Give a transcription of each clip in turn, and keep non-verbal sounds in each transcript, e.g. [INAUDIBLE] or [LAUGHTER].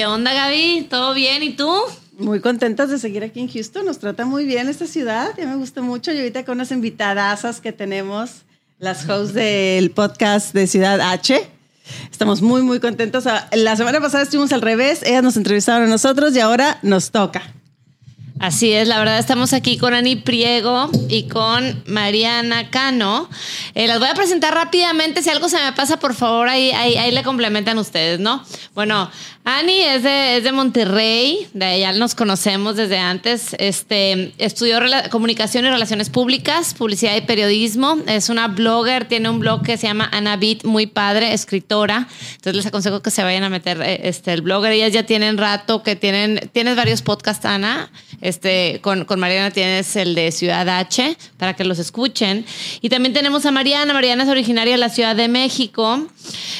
¿Qué onda, Gaby? ¿Todo bien? ¿Y tú? Muy contentos de seguir aquí en Houston. Nos trata muy bien esta ciudad. Ya me gusta mucho. Y ahorita con unas invitadasas que tenemos, las hosts del podcast de Ciudad H. Estamos muy, muy contentos. La semana pasada estuvimos al revés. Ellas nos entrevistaron a nosotros y ahora nos toca. Así es, la verdad estamos aquí con Ani Priego y con Mariana Cano. Eh, las voy a presentar rápidamente, si algo se me pasa, por favor, ahí, ahí, ahí le complementan ustedes, ¿no? Bueno, Ani es de, es de Monterrey, de allá nos conocemos desde antes. Este, estudió comunicación y relaciones públicas, publicidad y periodismo. Es una blogger, tiene un blog que se llama Ana Beat, muy padre, escritora. Entonces les aconsejo que se vayan a meter eh, este, el blogger. Ellas ya tienen rato que tienen, tienes varios podcasts, Ana. Este, con, con Mariana tienes el de Ciudad H, para que los escuchen. Y también tenemos a Mariana. Mariana es originaria de la Ciudad de México.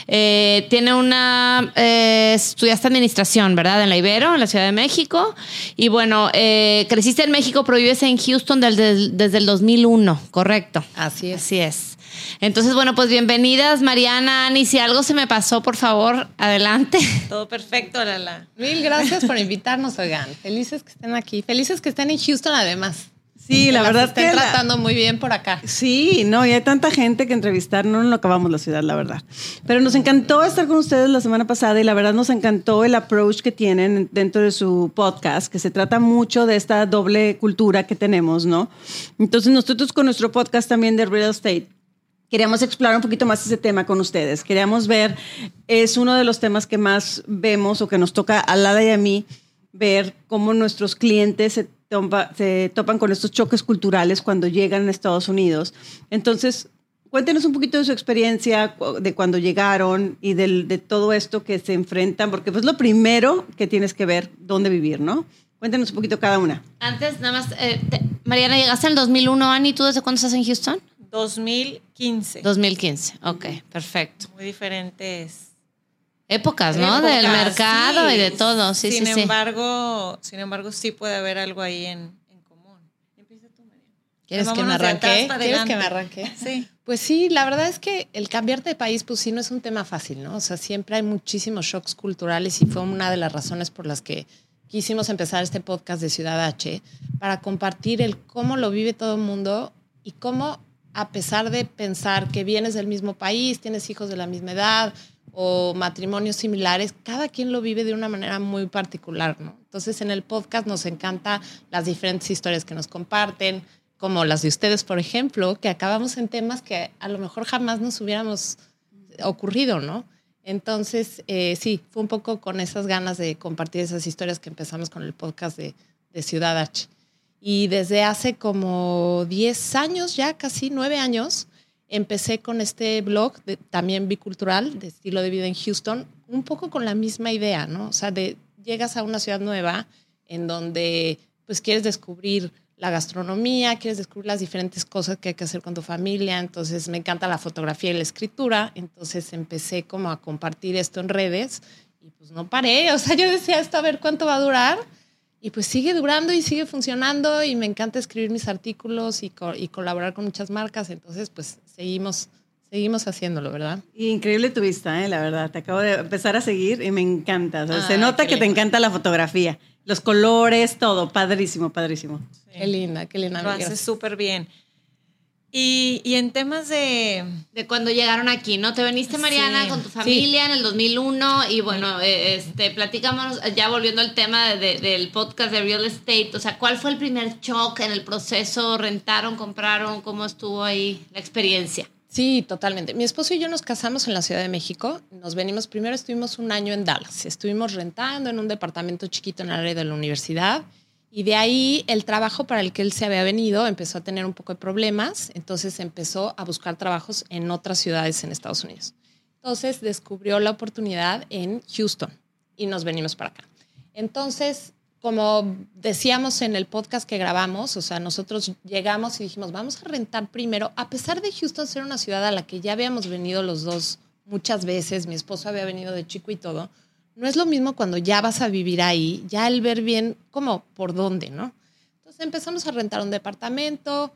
Eh, tiene una eh, estudiaste administración, ¿verdad? En la Ibero, en la Ciudad de México. Y bueno, eh, creciste en México, pero vives en Houston desde, desde el 2001, ¿correcto? Así es. Así es. Entonces, bueno, pues bienvenidas, Mariana, Ani. Si algo se me pasó, por favor, adelante. [LAUGHS] Todo perfecto, Lala. Mil gracias por invitarnos, oigan. Felices que estén aquí. Felices que estén en Houston, además. Sí, la verdad están tratando muy bien por acá. Sí, no, y hay tanta gente que entrevistar, no lo acabamos la ciudad, la verdad. Pero nos encantó estar con ustedes la semana pasada y la verdad nos encantó el approach que tienen dentro de su podcast, que se trata mucho de esta doble cultura que tenemos, ¿no? Entonces nosotros con nuestro podcast también de real estate queríamos explorar un poquito más ese tema con ustedes. Queríamos ver, es uno de los temas que más vemos o que nos toca a Lada y a mí, ver cómo nuestros clientes se se topan con estos choques culturales cuando llegan a Estados Unidos. Entonces, cuéntenos un poquito de su experiencia, de cuando llegaron y de todo esto que se enfrentan, porque pues lo primero que tienes que ver dónde vivir, ¿no? Cuéntenos un poquito cada una. Antes, nada más, eh, Mariana, llegaste en el 2001, Ani, ¿tú desde cuándo estás en Houston? 2015. 2015, ok, perfecto. Muy diferentes épocas, ¿no? Del mercado y de todo. Sí, sin sí, embargo, sin embargo, sí puede haber algo ahí en, común. Empieza tú, María. ¿Quieres que me arranque? ¿Quieres que me arranque? [LAUGHS] Sí. Pues sí, la verdad es que el cambiarte de país, pues sí, no es un tema fácil, ¿no? O sea, siempre hay muchísimos shocks culturales y fue una de las razones por las que quisimos empezar este podcast de Ciudad H para compartir el cómo lo vive todo el mundo y cómo, a pesar de pensar que vienes del mismo país, tienes hijos de la misma edad, o matrimonios similares, cada quien lo vive de una manera muy particular, ¿no? Entonces en el podcast nos encanta las diferentes historias que nos comparten, como las de ustedes, por ejemplo, que acabamos en temas que a lo mejor jamás nos hubiéramos ocurrido, ¿no? Entonces, eh, sí, fue un poco con esas ganas de compartir esas historias que empezamos con el podcast de, de Ciudad H. Y desde hace como 10 años, ya casi 9 años, empecé con este blog también bicultural de estilo de vida en Houston, un poco con la misma idea, ¿no? O sea, de llegas a una ciudad nueva en donde pues quieres descubrir la gastronomía, quieres descubrir las diferentes cosas que hay que hacer con tu familia, entonces me encanta la fotografía y la escritura, entonces empecé como a compartir esto en redes y pues no paré, o sea, yo decía esto a ver cuánto va a durar y pues sigue durando y sigue funcionando y me encanta escribir mis artículos y, y colaborar con muchas marcas. Entonces, pues seguimos, seguimos haciéndolo, ¿verdad? increíble tu vista, ¿eh? la verdad. Te acabo de empezar a seguir y me encanta. se nota que te encanta la fotografía, los colores, todo. Padrísimo, padrísimo. Qué linda, qué linda. Lo haces súper bien. Y, y, en temas de... De cuando llegaron aquí, ¿no? Te veniste, Mariana, con tu familia en el 2001 y bueno, eh, este, platicamos, ya volviendo al tema del podcast de real estate, o sea, ¿cuál fue el primer shock en el proceso? ¿Rentaron, compraron? ¿Cómo estuvo ahí la experiencia? Sí, totalmente. Mi esposo y yo nos casamos en la Ciudad de México. Nos venimos, primero estuvimos un año en Dallas. Estuvimos rentando en un departamento chiquito en el área de la universidad y de ahí el trabajo para el que él se había venido empezó a tener un poco de problemas, entonces empezó a buscar trabajos en otras ciudades en Estados Unidos. Entonces descubrió la oportunidad en Houston y nos venimos para acá. Entonces, como decíamos en el podcast que grabamos, o sea, nosotros llegamos y dijimos, vamos a rentar primero, a pesar de Houston ser una ciudad a la que ya habíamos venido los dos muchas veces, mi esposo había venido de chico y todo, no es lo mismo cuando ya vas a vivir ahí, ya el ver bien como por dónde, ¿no? Entonces empezamos a rentar un departamento,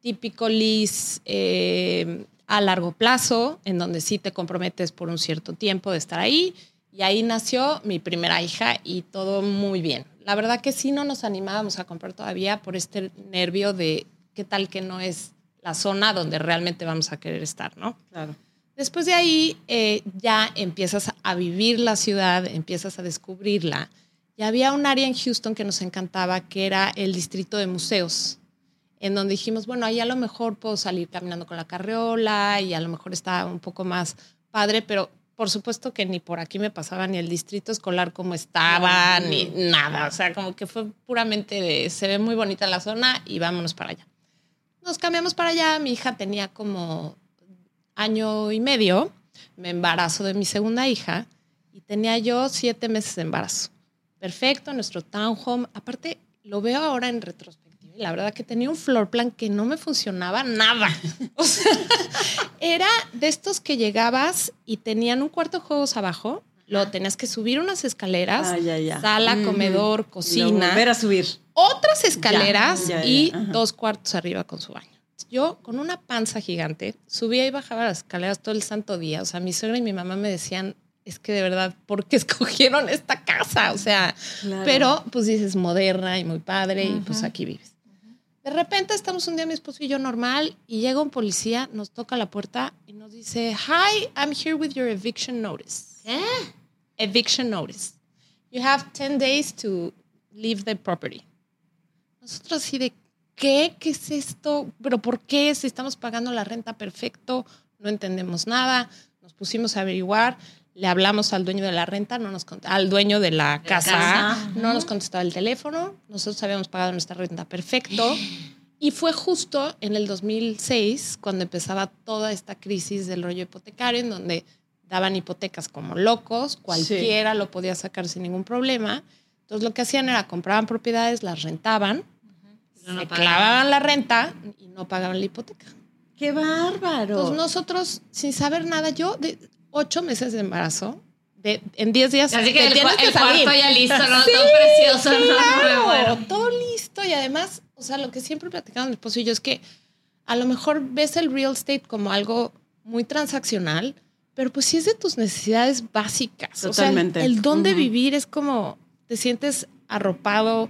típico lease eh, a largo plazo, en donde sí te comprometes por un cierto tiempo de estar ahí. Y ahí nació mi primera hija y todo muy bien. La verdad que sí no nos animábamos a comprar todavía por este nervio de qué tal que no es la zona donde realmente vamos a querer estar, ¿no? Claro. Después de ahí eh, ya empiezas a vivir la ciudad, empiezas a descubrirla. Y había un área en Houston que nos encantaba, que era el distrito de museos, en donde dijimos, bueno, ahí a lo mejor puedo salir caminando con la carriola y a lo mejor está un poco más padre, pero por supuesto que ni por aquí me pasaba ni el distrito escolar como estaba, ni nada. O sea, como que fue puramente de, se ve muy bonita la zona y vámonos para allá. Nos cambiamos para allá, mi hija tenía como año y medio, me embarazo de mi segunda hija y tenía yo siete meses de embarazo. Perfecto, nuestro townhome. Aparte, lo veo ahora en retrospectiva y la verdad que tenía un floor plan que no me funcionaba nada. [LAUGHS] O sea, era de estos que llegabas y tenían un cuarto de juegos abajo, lo tenías que subir unas escaleras, Ah, ya, ya. sala, comedor, cocina volver a subir. otras escaleras Ya, y dos cuartos arriba con su baño. Yo, con una panza gigante, subía y bajaba las escaleras todo el santo día. O sea, mi suegra y mi mamá me decían, es que de verdad, ¿por qué [LAUGHS] escogieron esta casa? O sea, Claro. pero pues dices moderna y muy padre y pues aquí vives. De repente estamos un día mi esposo y yo normal y llega un policía, nos toca la puerta y nos dice, hi, I'm here with your eviction notice. ¿Eh? Eviction notice. You have 10 days to leave the property. Nosotros así de, ¿qué? ¿Qué es esto? ¿Pero por qué? Si estamos pagando la renta perfecto, no entendemos nada. Nos pusimos a averiguar, le hablamos al dueño de la renta, no nos al dueño de la casa, casa. no nos contestaba el teléfono. Nosotros habíamos pagado nuestra renta perfecto. Y fue justo en el 2006 cuando empezaba toda esta crisis del rollo hipotecario, en donde daban hipotecas como locos, cualquiera lo podía sacar sin ningún problema. Entonces lo que hacían era compraban propiedades, las rentaban, No, no se pagaban. clavaban la renta y no pagaban la hipoteca. ¡Qué bárbaro! Entonces nosotros, sin saber nada, yo de ocho meses de embarazo, de, en diez días Así que el, cua- que el cuarto salir. ya listo, ¿no? [LAUGHS] Sí, Todo precioso, ¿no? Claro, Me muero. todo listo y además, o sea, lo que siempre platicamos mi esposo y yo es que a lo mejor ves el real estate como algo muy transaccional, pero pues sí es de tus necesidades básicas. Totalmente. O sea, el, el dónde Ujú. vivir es como te sientes arropado,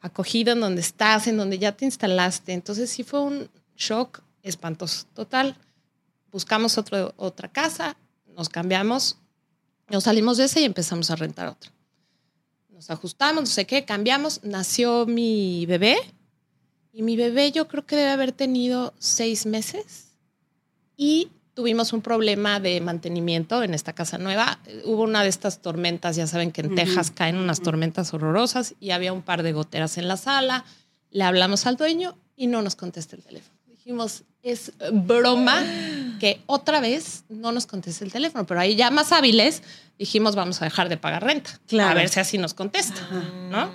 acogido en donde estás, en donde ya te instalaste. Entonces sí fue un shock espantoso. Total, buscamos otro, otra casa, nos cambiamos, nos salimos de esa y empezamos a rentar otra. Nos ajustamos, no sé qué, cambiamos, nació mi bebé y mi bebé yo creo que debe haber tenido seis meses y tuvimos un problema de mantenimiento en esta casa nueva. Hubo una de estas tormentas, ya saben que en. Texas caen unas tormentas horrorosas y había un par de goteras en la sala. Le hablamos al dueño y no nos contesta el teléfono. Dijimos, es broma que otra vez no nos conteste el teléfono, pero ahí ya más hábiles dijimos, vamos a dejar de pagar renta. Claro. A ver si así nos contesta, ¿no?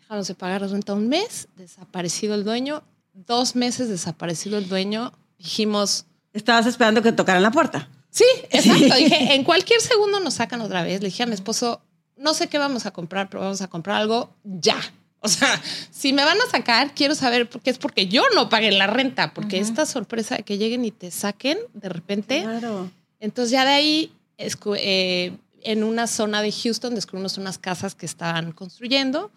Dejamos de pagar renta un mes, desaparecido el dueño, dos meses desaparecido el dueño. Dijimos, Estabas esperando que tocaran la puerta. Sí, exacto. Dije, en cualquier segundo nos sacan otra vez. Le dije a mi esposo, no sé qué vamos a comprar, pero vamos a comprar algo ya. O sea, si me van a sacar, quiero saber por qué es porque yo no pagué la renta, porque esta sorpresa de que lleguen y te saquen de repente. Claro. Entonces ya de ahí, eh, en una zona de Houston, descubrimos unas casas que estaban construyendo.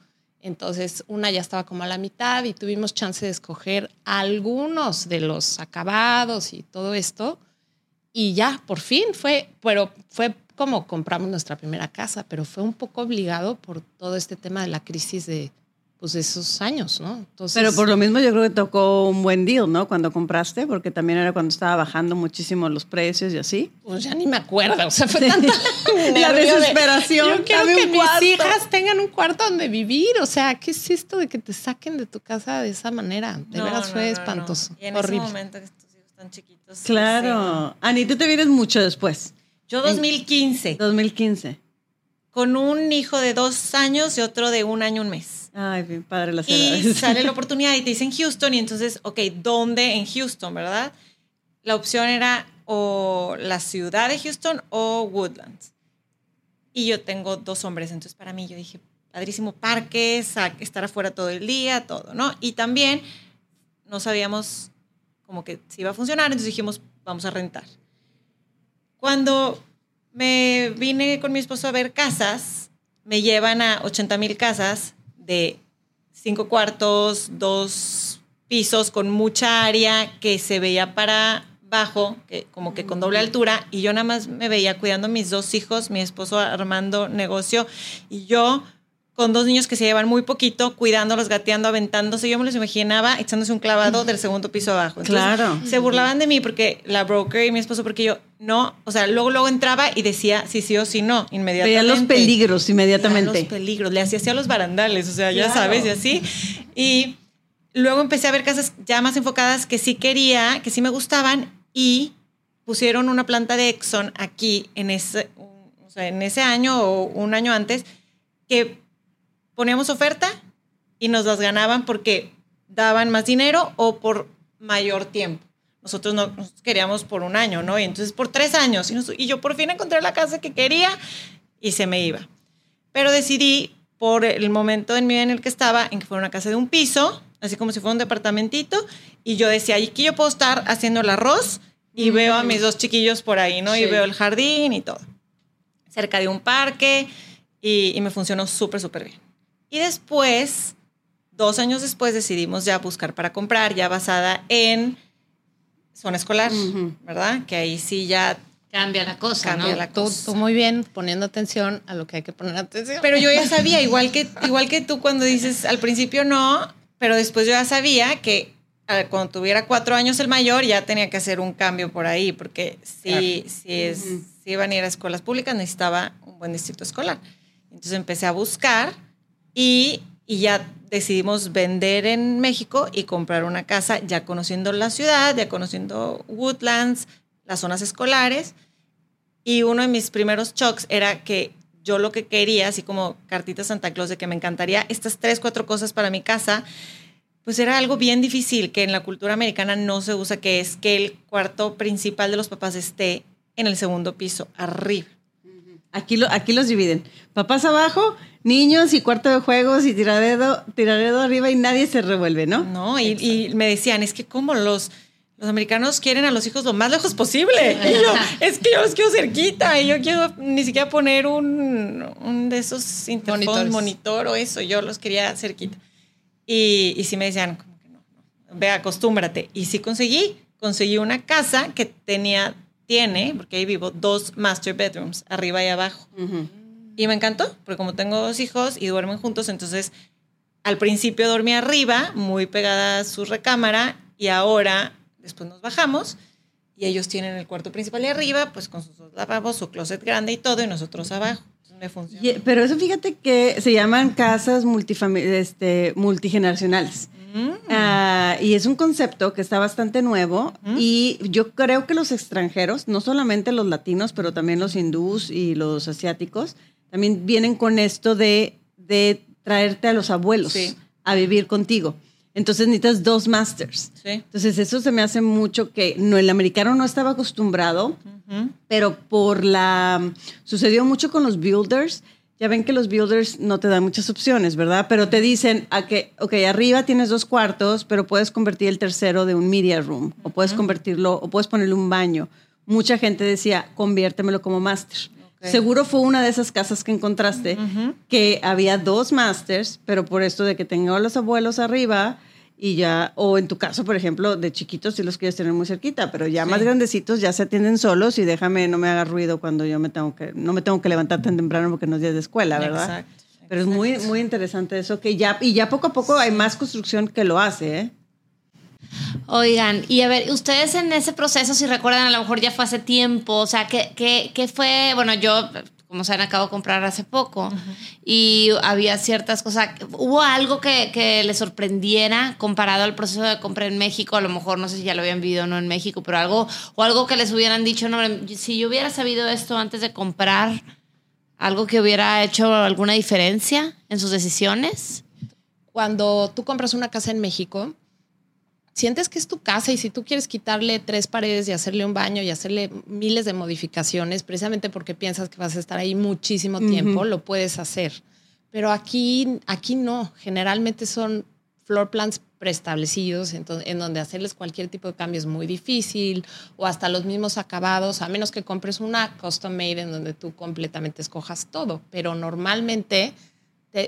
Entonces una ya estaba como a la mitad y tuvimos chance de escoger algunos de los acabados y todo esto. Y ya, por fin fue, pero fue como compramos nuestra primera casa, pero fue un poco obligado por todo este tema de la crisis de, pues, esos años, ¿no? Entonces, Pero por lo mismo yo creo que tocó un buen deal, ¿no? Cuando compraste, porque también era cuando estaba bajando muchísimo los precios y así. Pues ya ni me acuerdo, o sea, fue [LAUGHS] tanta La nervio de, desesperación, Yo quiero que mis cuarto". hijas tengan un cuarto donde vivir, o sea, ¿qué es esto de que te saquen de tu casa de esa manera? De No, veras no, fue no, no. espantoso, Y en horrible. ese momento que tus hijos están chiquitos. sí, Claro. Ani, tú te vienes mucho después, sí. Yo 2015. 2015. con un hijo de dos años y otro de un año, un mes. Ay, bien padre las Y [LAUGHS] sale la oportunidad y te dicen Houston y entonces, ok, ¿dónde en Houston, verdad? La opción era o la ciudad de Houston o Woodlands. Y yo tengo dos hombres, entonces para mí yo dije, padrísimo, parques, estar afuera todo el día, todo, ¿no? Y también no sabíamos como que si iba a funcionar, entonces dijimos, vamos a rentar. Cuando me vine con mi esposo a ver casas, me llevan a 80 mil casas de cinco cuartos, dos pisos con mucha área que se veía para abajo, que, como que con doble altura, y yo nada más me veía cuidando a mis dos hijos, mi esposo armando negocio, y yo con dos niños que se llevan muy poquito, cuidándolos, gateando, aventándose. Yo me los imaginaba echándose un clavado del segundo piso abajo. Entonces, Claro. Se burlaban de mí porque la broker y mi esposo, porque yo no, o sea, luego, luego entraba y decía sí, sí o sí no, inmediatamente. Veía los peligros Veía inmediatamente. Los peligros, le hacía así a los barandales, o sea, ya Claro. sabes, y así. Y luego empecé a ver casas ya más enfocadas que sí quería, que sí me gustaban, y pusieron una planta de Exxon aquí en ese, o sea, en ese año o un año antes, que poníamos oferta y nos las ganaban porque daban más dinero o por mayor tiempo. Nosotros no nosotros queríamos por un año, ¿no? Y entonces por tres años. Y, nos- y yo por fin encontré la casa que quería y se me iba. Pero decidí, por el momento en mi vida en el que estaba, en que fuera una casa de un piso, así como si fuera un departamentito, y yo decía, aquí yo puedo estar haciendo el arroz y veo a mis dos chiquillos por ahí, ¿no? Y veo el jardín y todo. Cerca de un parque y, y me funcionó súper, súper bien. Y después, dos años después, decidimos ya buscar para comprar, ya basada en zona escolar, Ujú. ¿verdad? Que ahí sí ya Cambia la cosa, Cambia ¿no? la Tú, cosa. tú muy bien poniendo atención a lo que hay que poner atención. Pero yo ya [LAUGHS] sabía, igual que, igual que tú cuando dices al principio no, pero después yo ya sabía que ah, cuando tuviera cuatro años el mayor ya tenía que hacer un cambio por ahí, porque si, si, es, si iban a ir a escuelas públicas necesitaba un buen distrito escolar. Entonces empecé a buscar y, y ya decidimos vender en México y comprar una casa ya conociendo la ciudad, ya conociendo Woodlands, las zonas escolares. Y uno de mis primeros shocks era que yo lo que quería, así como cartita Santa Claus, de que me encantaría estas tres, cuatro cosas para mi casa, pues era algo bien difícil que en la cultura americana no se usa, que es que el cuarto principal de los papás esté en el segundo piso, arriba. Aquí, lo, aquí los dividen. Papás abajo, niños y cuarto de juegos y tiradedo, tiradedo arriba y nadie se revuelve, ¿no? ¿no? Y, y me decían, es que como los, los americanos quieren a los hijos lo más lejos posible. [LAUGHS] Y yo, es que yo los quiero cerquita y yo quiero ni siquiera poner un, un de esos interfones, monitor o eso, yo los quería cerquita. Y, y sí me decían, como que no, no, ve, acostúmbrate. Y sí conseguí, conseguí una casa que tenía, tiene, porque ahí vivo, dos master bedrooms, arriba y abajo. Y me encantó, porque como tengo dos hijos y duermen juntos, entonces al principio dormía arriba, muy pegada a su recámara, y ahora después nos bajamos y ellos tienen el cuarto principal de arriba, pues con sus dos lavabos, su closet grande y todo, y nosotros abajo. Me funciona. Pero eso fíjate que se llaman casas este, multigeneracionales. Mm. Ah, y es un concepto que está bastante nuevo y yo creo que los extranjeros, no solamente los latinos, pero también los hindús y los asiáticos, también vienen con esto de, de traerte a los abuelos Sí. a vivir contigo. Entonces necesitas dos masters. Sí. Entonces eso se me hace mucho que no, el americano no estaba acostumbrado, Ujú. pero por la... Sucedió mucho con los builders. Ya ven que los builders no te dan muchas opciones, ¿verdad? Pero te dicen a que, ok, arriba tienes dos cuartos, pero puedes convertir el tercero de un media room, o puedes convertirlo, o puedes ponerle un baño. Mucha gente decía, conviértemelo como master. Ok. Seguro fue una de esas casas que encontraste, que había dos masters, pero por esto de que tengo a los abuelos arriba y ya, o en tu caso, por ejemplo, de chiquitos si los quieres tener muy cerquita, pero ya más grandecitos ya se atienden solos y déjame, no me haga ruido cuando yo me tengo que, no me tengo que levantar tan temprano porque no es día de escuela, ¿verdad? Exacto, Pero es muy, muy interesante eso que ya, y ya poco a poco hay más construcción que lo hace, ¿eh? Oigan, y a ver, ustedes en ese proceso, si recuerdan, a lo mejor ya fue hace tiempo, o sea, ¿qué, qué, qué fue? Bueno, yo, como saben, acabo de comprar hace poco y había ciertas cosas, ¿hubo algo que, que les sorprendiera comparado al proceso de compra en México? A lo mejor, no sé si ya lo habían vivido o no en México, pero algo, o algo que les hubieran dicho, no, si yo hubiera sabido esto antes de comprar, ¿Algo que hubiera hecho alguna diferencia en sus decisiones? Cuando tú compras una casa en México, sientes que es tu casa y si tú quieres quitarle tres paredes y hacerle un baño y hacerle miles de modificaciones, precisamente porque piensas que vas a estar ahí muchísimo tiempo, lo puedes hacer. Pero aquí, aquí no. Generalmente son floor plans preestablecidos, en, en, donde hacerles cualquier tipo de cambio es muy difícil, o hasta los mismos acabados, a menos que compres una custom made en donde tú completamente escojas todo. Pero normalmente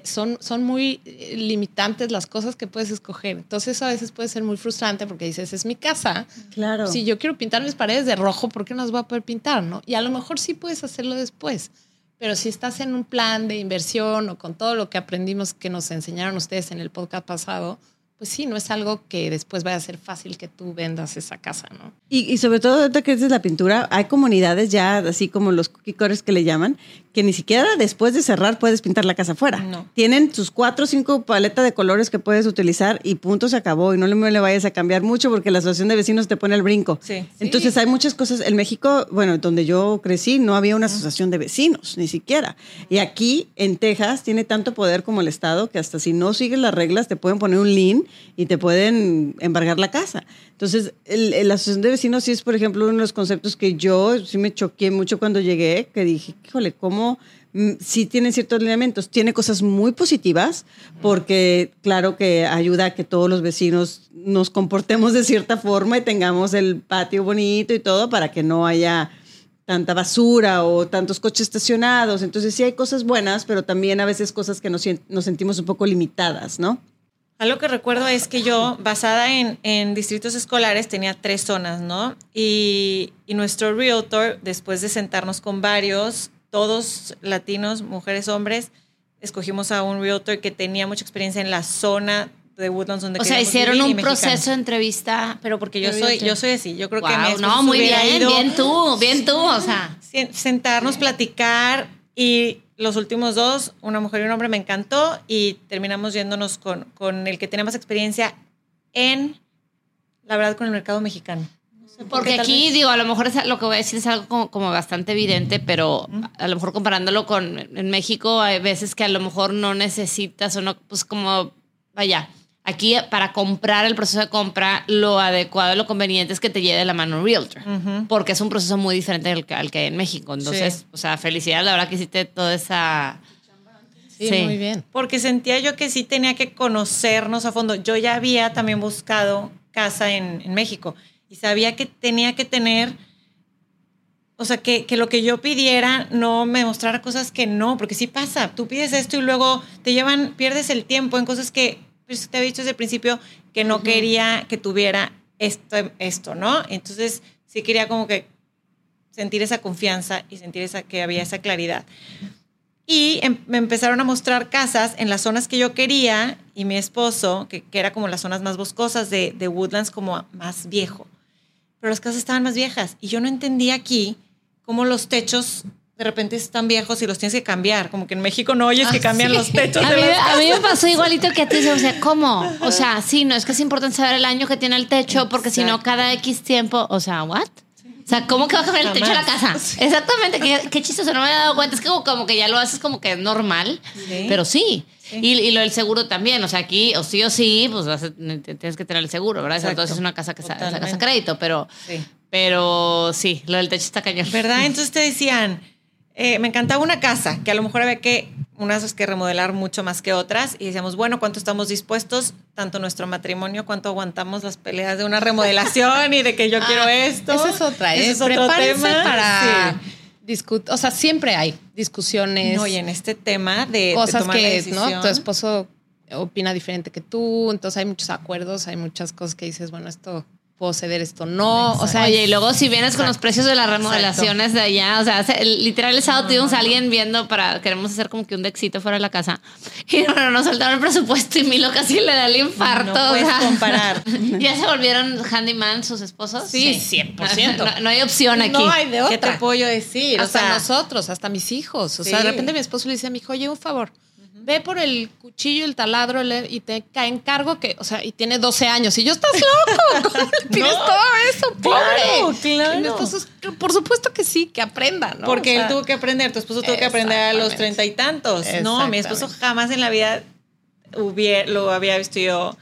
son, son muy eh, limitantes las cosas que puedes escoger. Entonces, eso a veces puede ser muy frustrante porque dices, es mi casa. Claro. Si yo quiero pintar mis paredes de rojo, ¿por qué no las voy a poder pintar? ¿no? Y a lo mejor sí puedes hacerlo después pero si estás en un plan de inversión o con todo lo que aprendimos que nos enseñaron ustedes en el podcast pasado, pues sí, no es algo que después vaya a ser fácil que tú vendas esa casa, ¿no? Y, y sobre todo, ahorita que dices la pintura, hay comunidades ya, así como los cookie que le llaman, que ni siquiera después de cerrar puedes pintar la casa afuera. No. Tienen sus cuatro o cinco paletas de colores que puedes utilizar y punto, se acabó. Y no le, le vayas a cambiar mucho porque la asociación de vecinos te pone el brinco. Sí. Entonces hay muchas cosas. En México, bueno, donde yo crecí, no había una asociación de vecinos, ni siquiera. Y aquí, en Texas, tiene tanto poder como el Estado que hasta si no sigues las reglas te pueden poner un lien y te pueden embargar la casa. Entonces, la asociación de vecinos sí es, por ejemplo, uno de los conceptos que yo sí me choqué mucho cuando llegué, que dije, híjole, ¿cómo? Mm, sí tiene ciertos lineamientos, tiene cosas muy positivas, porque claro que ayuda a que todos los vecinos nos comportemos de cierta forma y tengamos el patio bonito y todo para que no haya tanta basura o tantos coches estacionados. Entonces sí hay cosas buenas, pero también a veces cosas que nos, nos sentimos un poco limitadas, ¿no? Algo que recuerdo es que yo, basada en, en distritos escolares, tenía tres zonas, ¿no? Y, y, nuestro realtor, después de sentarnos con varios, todos latinos, mujeres, hombres, escogimos a un realtor que tenía mucha experiencia en la zona de Woodlands donde O sea, hicieron un proceso de entrevista. Pero porque yo soy, yo soy así, yo creo wow, que me No, muy bien, bien tú, bien tú, o sea. Sentarnos, platicar y los últimos dos, una mujer y un hombre, me encantó y terminamos yéndonos con, con el que tenía más experiencia en, la verdad, con el mercado mexicano. No sé por Porque aquí, vez... digo, a lo mejor es, lo que voy a decir es algo como, como bastante evidente, pero a lo mejor comparándolo con en México, hay veces que a lo mejor no necesitas o no, pues como, vaya, Aquí, para comprar el proceso de compra, lo adecuado, lo conveniente es que te lleve de la mano un realtor, uh -huh. porque es un proceso muy diferente al que, al que hay en México. Entonces, sí. o sea, felicidades, la verdad que hiciste toda esa... Sí, sí, muy bien. Porque sentía yo que sí tenía que conocernos a fondo. Yo ya había también buscado casa en, en México y sabía que tenía que tener, o sea, que, que, lo que yo pidiera no me mostrara cosas que no, porque sí pasa. Tú pides esto y luego te llevan, pierdes el tiempo en cosas que te había dicho desde el principio que no uh -huh. quería que tuviera esto, esto, ¿no? Entonces sí quería como que sentir esa confianza y sentir esa, que había esa claridad. Y em, me empezaron a mostrar casas en las zonas que yo quería y mi esposo, que, que era como las zonas más boscosas de, de Woodlands, como más viejo. Pero las casas estaban más viejas y yo no entendía aquí cómo los techos de repente están viejos y los tienes que cambiar. Como que en México no oyes ah, que cambian sí. los techos. A, de mí, las a mí me pasó igualito que a ti. O sea, ¿cómo? O sea, sí, no es que es importante saber el año que tiene el techo, porque si no, cada X tiempo. O sea, ¿what? O sea, ¿cómo que va a cambiar el techo de la casa? Sí. Exactamente, qué, qué chistoso, no me había dado cuenta. Es que como, como que ya lo haces como que es normal, sí. pero sí. sí. Y, y, lo del seguro también, o sea, aquí o sí o sí, pues vas a, tienes que tener el seguro, ¿verdad? Exacto. Entonces es una casa que es casa a crédito, pero pero sí, lo del techo está cañón. ¿Verdad? Entonces te decían, eh, me encantaba una casa, que a lo mejor había que, unas que remodelar mucho más que otras, y decíamos, bueno, ¿cuánto estamos dispuestos? Tanto nuestro matrimonio, cuánto aguantamos las peleas de una remodelación y de que yo [LAUGHS] ah, quiero esto. Esa es otra, ¿eh? Es otro tema. para sí. discutir, o sea, siempre hay discusiones. No, y en este tema de cosas de tomar que, ¿no? Tu esposo opina diferente que tú, entonces hay muchos acuerdos, hay muchas cosas que dices, bueno, esto puedo ceder esto, no. Exacto. O sea, oye, y luego si vienes Exacto. con los precios de las remodelaciones Exacto. de allá, o sea, literal el sábado tuvimos a alguien viendo para, queremos hacer como que un dexito fuera de la casa. [LAUGHS] Y bueno, nos soltaron el presupuesto y Milo casi le da el infarto. No puedes o sea, comparar. [LAUGHS] ¿Ya se volvieron handyman sus esposos? Sí, sí 100%. [LAUGHS] No, no, hay opción aquí. No hay de otra. ¿Qué te puedo decir? Hasta o sea, nosotros, hasta mis hijos. O sí. sea, de repente mi esposo le dice a mi hijo, oye, un favor. Ve por el cuchillo, el taladro y te cae encargo que, o sea, y tiene 12 años. Y yo, estás loco. [LAUGHS] ¿Cómo le pides No. todo eso, pobre? Claro, claro. Esposo por supuesto que sí, que aprenda, ¿no? Porque O sea, él tuvo que aprender, tu esposo tuvo que aprender a los treinta y tantos. No, mi esposo jamás en la vida hubiera, lo había visto yo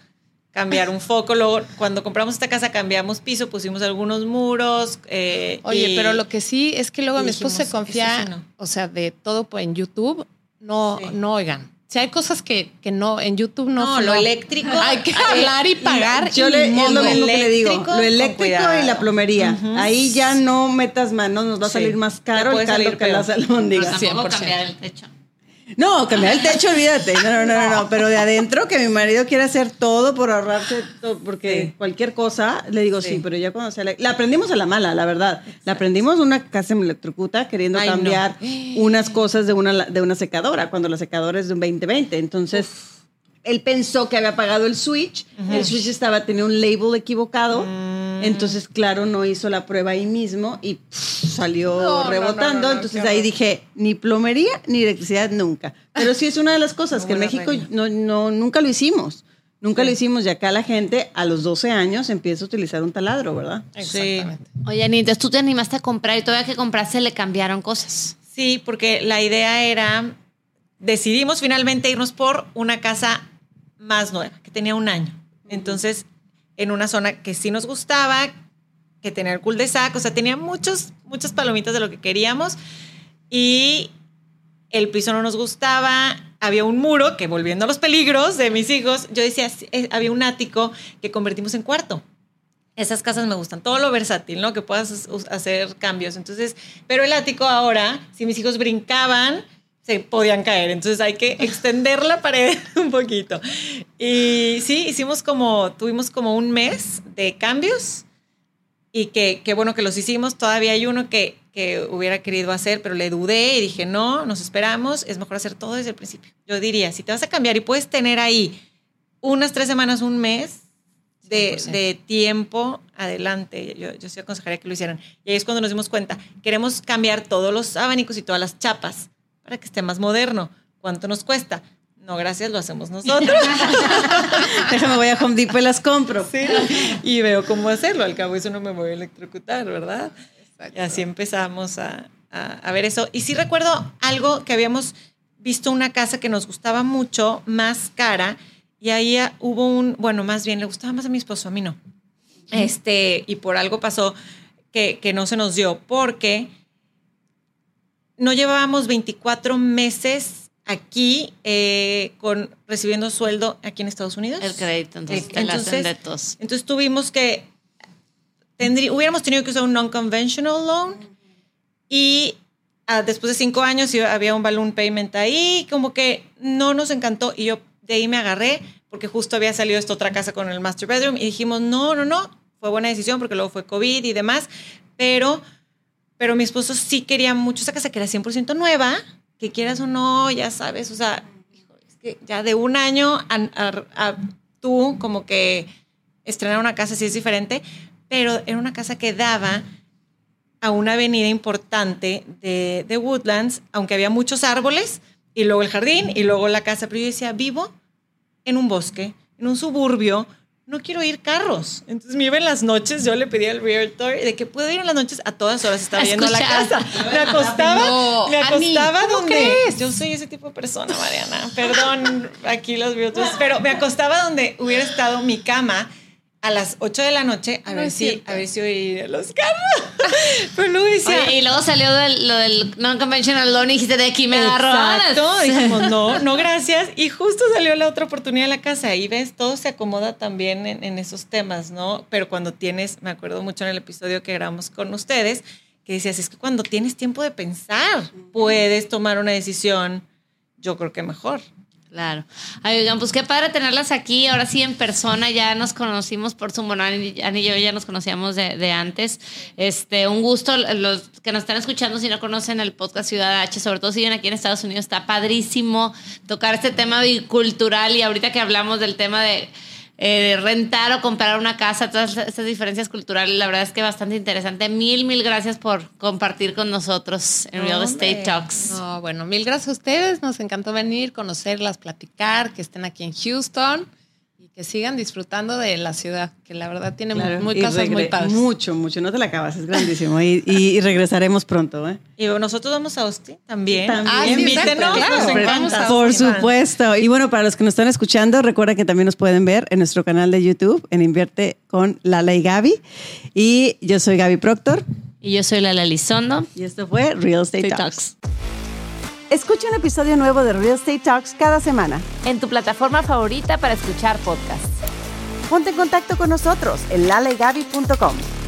cambiar un foco. Luego, cuando compramos esta casa, cambiamos piso, pusimos algunos muros. eh, Oye, y- pero lo que sí es que luego mi esposo se confía, eso sí no. o sea, de todo en YouTube, no, Sí. no oigan. Si hay cosas que, que no, en YouTube no. No, lo eléctrico. Hay que [LAUGHS] hablar y pagar. Yo y le, es lo mismo que le digo. Eléctrico, Lo eléctrico y la plomería. Ahí ya no metas manos, nos va a Sí. salir más caro el caldo que las albóndigas. tampoco 100%. cambiar el techo. No, cambiar el techo, olvídate. No, no, no, no, no. Pero de adentro, que mi marido quiere hacer todo por ahorrarse, todo, porque Sí. cualquier cosa, le digo sí, Sí. pero ya cuando se la, la aprendimos a la mala, la verdad. La aprendimos en una casa en electrocuta queriendo Ay, no. cambiar unas cosas de una, de una secadora, cuando la secadora es de un 2020. Entonces, él pensó que había apagado el switch, el switch estaba, tenía un label equivocado. Mm. Entonces, claro, no hizo la prueba ahí mismo y pff, salió No, no, rebotando. no, no, no, Entonces ahí horror. dije, ni plomería ni electricidad nunca. Pero sí es una de las [LAUGHS] cosas que en México no, no, nunca lo hicimos. Nunca Sí. lo hicimos y acá la gente a los 12 años empieza a utilizar un taladro, ¿verdad? Exactamente. Oye, Ani, entonces tú te animaste a comprar y todavía que compraste le cambiaron cosas. Sí, porque la idea era, decidimos finalmente irnos por una casa más nueva, que tenía un año. Entonces, en una zona que sí nos gustaba, que tenía el cul de sac, o sea, tenía muchos, muchas palomitas de lo que queríamos. Y el piso no nos gustaba. Había un muro que, volviendo a los peligros de mis hijos, yo decía, eh, había un ático que convertimos en cuarto. Esas casas me gustan, todo lo versátil, ¿no? Que puedas hacer cambios. Entonces, pero el ático ahora, si mis hijos brincaban, se podían caer. Entonces hay que extender la pared [LAUGHS] un poquito. Y sí, hicimos como, tuvimos como un mes de cambios y que, que bueno que los hicimos. Todavía hay uno que, que hubiera querido hacer, pero le dudé y dije, no, nos esperamos, es mejor hacer todo desde el principio. Yo diría, si te vas a cambiar y puedes tener ahí unas tres semanas, un mes de, 100%. de tiempo adelante, yo, yo sí aconsejaría que lo hicieran. Y ahí es cuando nos dimos cuenta, queremos cambiar todos los abanicos y todas las chapas para que esté más moderno. ¿Cuánto nos cuesta? No, gracias, lo hacemos nosotros. [LAUGHS] [LAUGHS] Déjame, voy a Home Depot y las compro. Sí, y veo cómo hacerlo. Al cabo, eso no me voy a electrocutar, ¿verdad? Y así empezamos a, a- a ver eso. Y sí recuerdo algo que habíamos visto una casa que nos gustaba mucho, más cara, y ahí ah, hubo un, bueno, más bien le gustaba más a mi esposo, a mí no. Este, y por algo pasó que, que no se nos dio, porque no llevábamos 24 meses aquí eh, con recibiendo sueldo aquí en Estados Unidos. El crédito, entonces Eh, la hacen entonces- tos. Entonces tuvimos que, tendrí- hubiéramos tenido que usar un non-conventional loan y ah, después de cinco años había un balloon payment ahí, como que no nos encantó y yo de ahí me agarré porque justo había salido esta otra casa con el master bedroom y dijimos, no, no, no, fue buena decisión porque luego fue COVID y demás, pero, pero mi esposo sí quería mucho esa casa que era 100% nueva, que quieras o no, ya sabes, o sea, ya de un año a, a- a tú como que estrenar una casa sí es diferente, pero era una casa que daba a una avenida importante de, de Woodlands, aunque había muchos árboles, y luego el jardín, y luego la casa, pero yo decía, vivo en un bosque, en un suburbio, no quiero ir carros. Entonces me iba en las noches, yo le pedí al realtor de que puedo ir en las noches a todas horas, estaba a la casa. Me acostaba, No, me acostaba ¿cómo donde... crees? Yo soy ese tipo de persona, Mariana. Perdón, aquí los realtors, pero me acostaba donde hubiera estado mi cama a las 8 de la noche a No ver si cierto. a ver si oía los carros. [LAUGHS] Pero luego decía, Oye, y luego salió del- lo del non-conventional loan y dijiste, de aquí me agarro. Exacto, dijimos, no, [LAUGHS] no, gracias. Y justo salió la otra oportunidad de la casa. Y ves, todo se acomoda también en, en esos temas, ¿no? Pero cuando tienes, me acuerdo mucho en el episodio que grabamos con ustedes, que decías, es que cuando tienes tiempo de pensar, puedes tomar una decisión, yo creo que mejor. Claro. Ay, oigan, pues qué padre tenerlas aquí. Ahora sí en persona ya nos conocimos por Zoom. Bueno, Ani y yo ya nos conocíamos de, antes. Este, un gusto. Los que nos están escuchando, si no conocen el podcast Ciudad H, sobre todo si viven aquí en Estados Unidos, está padrísimo tocar este tema bicultural. Y ahorita que hablamos del tema de eh, rentar o comprar una casa, todas estas diferencias culturales. La verdad es que bastante interesante. Mil, mil gracias por compartir con nosotros en Real Estate Talks. No, bueno, mil gracias a ustedes. Nos encantó venir, conocerlas, platicar, que estén aquí en Houston que sigan disfrutando de la ciudad, que la verdad tiene Claro, muy y cosas muy padres. Mucho, mucho. No te la acabas, es grandísimo. Y, y- y regresaremos pronto, ¿eh? Y nosotros vamos a Austin también. También. Ah, sí, Invítenos, claro. nos encanta. Vamos a Por supuesto. Y bueno, para los que nos están escuchando, recuerda que también nos pueden ver en nuestro canal de YouTube, en Invierte con Lala y Gaby. Y yo soy Gaby Proctor. Y yo soy Lala Lizondo. Y esto fue Real Estate Estate Talks. Escucha un episodio nuevo de Real Estate Talks cada semana. En tu plataforma favorita para escuchar podcasts. Ponte en contacto con nosotros en lalaيgaby.com.